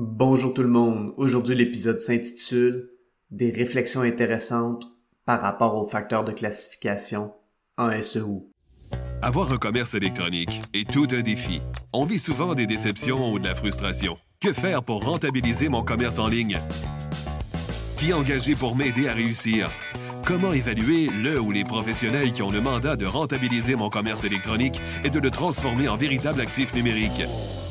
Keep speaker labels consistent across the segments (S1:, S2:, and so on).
S1: Bonjour tout le monde. Aujourd'hui, l'épisode s'intitule Des réflexions intéressantes par rapport aux facteurs de classification en SEO.
S2: Avoir un commerce électronique est tout un défi. On vit souvent des déceptions ou de la frustration. Que faire pour rentabiliser mon commerce en ligne? Qui engager pour m'aider à réussir? Comment évaluer le ou les professionnels qui ont le mandat de rentabiliser mon commerce électronique et de le transformer en véritable actif numérique?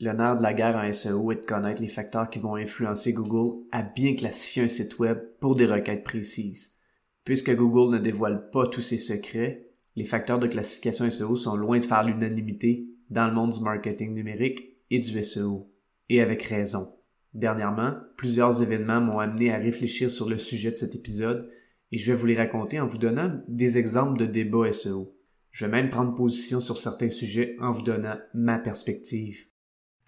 S1: le nerf de la guerre en SEO est de connaître les facteurs qui vont influencer Google à bien classifier un site web pour des requêtes précises. Puisque Google ne dévoile pas tous ses secrets, les facteurs de classification SEO sont loin de faire l'unanimité dans le monde du marketing numérique et du SEO. Et avec raison. Dernièrement, plusieurs événements m'ont amené à réfléchir sur le sujet de cet épisode et je vais vous les raconter en vous donnant des exemples de débats SEO. Je vais même prendre position sur certains sujets en vous donnant ma perspective.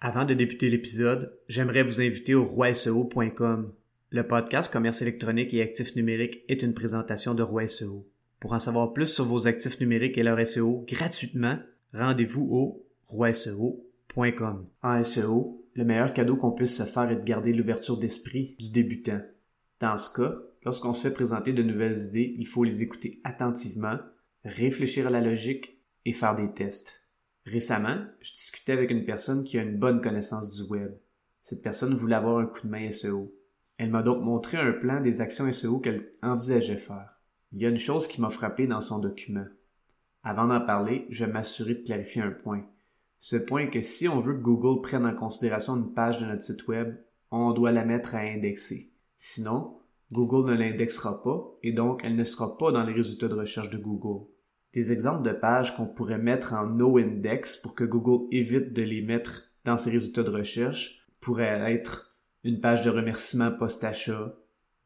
S1: Avant de débuter l'épisode, j'aimerais vous inviter au roiseo.com. Le podcast Commerce électronique et actifs numériques est une présentation de Roi SEO. Pour en savoir plus sur vos actifs numériques et leur SEO gratuitement, rendez-vous au roiseo.com. En SEO, le meilleur cadeau qu'on puisse se faire est de garder l'ouverture d'esprit du débutant. Dans ce cas, lorsqu'on se fait présenter de nouvelles idées, il faut les écouter attentivement, réfléchir à la logique et faire des tests. Récemment, je discutais avec une personne qui a une bonne connaissance du web. Cette personne voulait avoir un coup de main SEO. Elle m'a donc montré un plan des actions SEO qu'elle envisageait faire. Il y a une chose qui m'a frappé dans son document. Avant d'en parler, je m'assurer de clarifier un point. Ce point est que si on veut que Google prenne en considération une page de notre site web, on doit la mettre à indexer. Sinon, Google ne l'indexera pas et donc elle ne sera pas dans les résultats de recherche de Google. Des exemples de pages qu'on pourrait mettre en no-index pour que Google évite de les mettre dans ses résultats de recherche pourraient être une page de remerciement post-achat,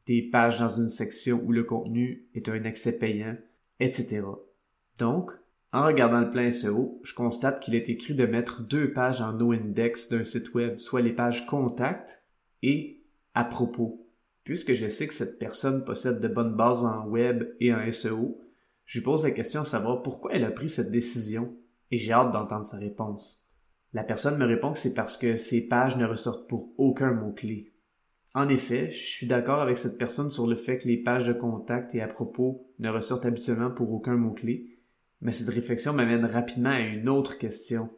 S1: des pages dans une section où le contenu est un accès payant, etc. Donc, en regardant le plan SEO, je constate qu'il est écrit de mettre deux pages en no-index d'un site web, soit les pages contact et à propos. Puisque je sais que cette personne possède de bonnes bases en web et en SEO, je lui pose la question à savoir pourquoi elle a pris cette décision et j'ai hâte d'entendre sa réponse. La personne me répond que c'est parce que ces pages ne ressortent pour aucun mot-clé. En effet, je suis d'accord avec cette personne sur le fait que les pages de contact et à propos ne ressortent habituellement pour aucun mot-clé, mais cette réflexion m'amène rapidement à une autre question.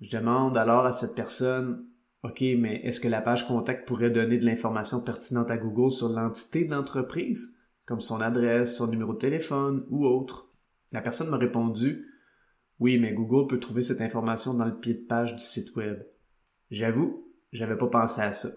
S1: Je demande alors à cette personne OK, mais est-ce que la page contact pourrait donner de l'information pertinente à Google sur l'entité de l'entreprise? Comme son adresse, son numéro de téléphone ou autre. La personne m'a répondu Oui, mais Google peut trouver cette information dans le pied de page du site web. J'avoue, j'avais pas pensé à ça.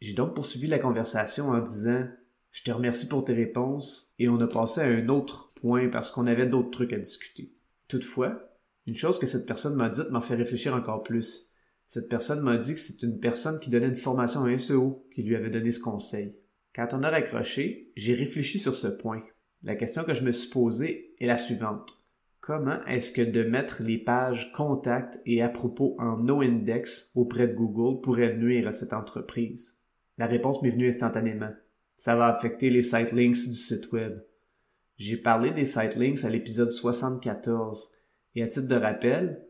S1: J'ai donc poursuivi la conversation en disant Je te remercie pour tes réponses et on a passé à un autre point parce qu'on avait d'autres trucs à discuter. Toutefois, une chose que cette personne m'a dite m'a fait réfléchir encore plus. Cette personne m'a dit que c'est une personne qui donnait une formation à SEO qui lui avait donné ce conseil. Quand on a raccroché, j'ai réfléchi sur ce point. La question que je me suis posée est la suivante. Comment est-ce que de mettre les pages contact et à propos en no-index auprès de Google pourrait nuire à cette entreprise? La réponse m'est venue instantanément. Ça va affecter les site links du site web. J'ai parlé des site links à l'épisode 74 et à titre de rappel,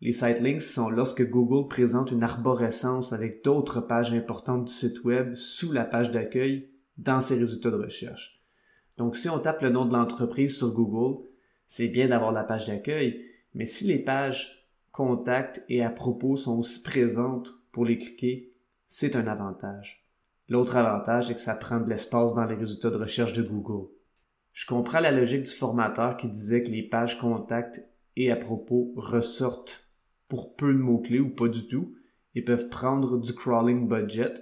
S1: les site links sont lorsque Google présente une arborescence avec d'autres pages importantes du site web sous la page d'accueil dans ses résultats de recherche. Donc si on tape le nom de l'entreprise sur Google, c'est bien d'avoir la page d'accueil, mais si les pages contact et à propos sont aussi présentes pour les cliquer, c'est un avantage. L'autre avantage est que ça prend de l'espace dans les résultats de recherche de Google. Je comprends la logique du formateur qui disait que les pages contact et à propos ressortent pour peu de mots-clés ou pas du tout et peuvent prendre du crawling budget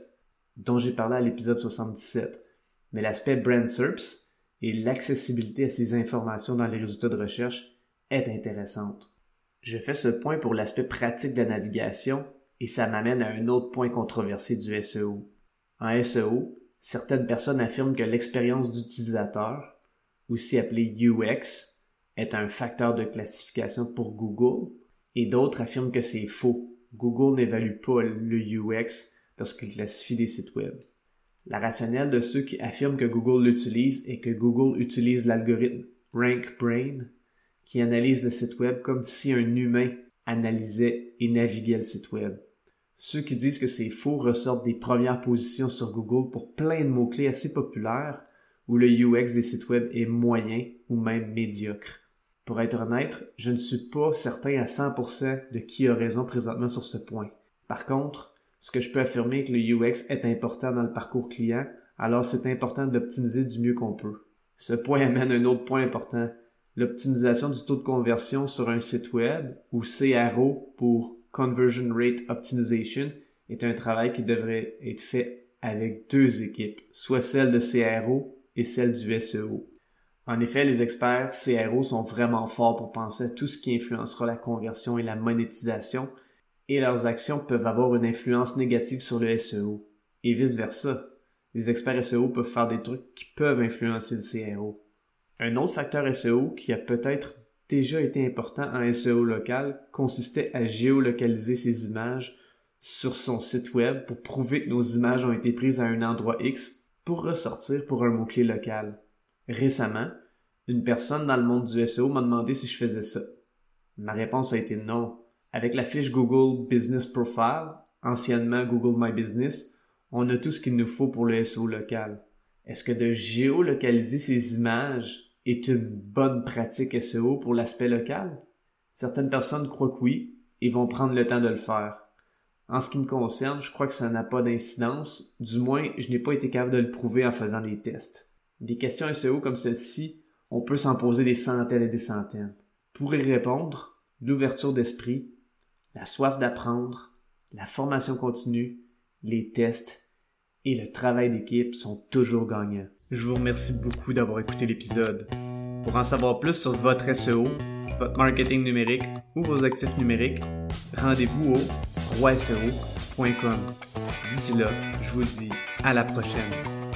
S1: dont j'ai parlé à l'épisode 77 mais l'aspect brand SERPs et l'accessibilité à ces informations dans les résultats de recherche est intéressante. Je fais ce point pour l'aspect pratique de la navigation et ça m'amène à un autre point controversé du SEO. En SEO, certaines personnes affirment que l'expérience d'utilisateur, aussi appelée UX, est un facteur de classification pour Google, et d'autres affirment que c'est faux. Google n'évalue pas le UX lorsqu'il classifie des sites web. La rationnelle de ceux qui affirment que Google l'utilise est que Google utilise l'algorithme RankBrain qui analyse le site web comme si un humain analysait et naviguait le site web. Ceux qui disent que c'est faux ressortent des premières positions sur Google pour plein de mots-clés assez populaires où le UX des sites web est moyen ou même médiocre. Pour être honnête, je ne suis pas certain à 100% de qui a raison présentement sur ce point. Par contre, ce que je peux affirmer est que le UX est important dans le parcours client, alors c'est important d'optimiser du mieux qu'on peut. Ce point amène un autre point important, l'optimisation du taux de conversion sur un site web, ou CRO pour Conversion Rate Optimization, est un travail qui devrait être fait avec deux équipes, soit celle de CRO et celle du SEO. En effet, les experts CRO sont vraiment forts pour penser à tout ce qui influencera la conversion et la monétisation, et leurs actions peuvent avoir une influence négative sur le SEO, et vice-versa. Les experts SEO peuvent faire des trucs qui peuvent influencer le CRO. Un autre facteur SEO qui a peut-être déjà été important en SEO local consistait à géolocaliser ses images sur son site web pour prouver que nos images ont été prises à un endroit X pour ressortir pour un mot-clé local. Récemment, une personne dans le monde du SEO m'a demandé si je faisais ça. Ma réponse a été non. Avec la fiche Google Business Profile, anciennement Google My Business, on a tout ce qu'il nous faut pour le SEO local. Est-ce que de géolocaliser ces images est une bonne pratique SEO pour l'aspect local? Certaines personnes croient que oui et vont prendre le temps de le faire. En ce qui me concerne, je crois que ça n'a pas d'incidence, du moins je n'ai pas été capable de le prouver en faisant des tests. Des questions SEO comme celle-ci, on peut s'en poser des centaines et des centaines. Pour y répondre, l'ouverture d'esprit, la soif d'apprendre, la formation continue, les tests et le travail d'équipe sont toujours gagnants. Je vous remercie beaucoup d'avoir écouté l'épisode. Pour en savoir plus sur votre SEO, votre marketing numérique ou vos actifs numériques, rendez-vous au roiseo.com. D'ici là, je vous dis à la prochaine.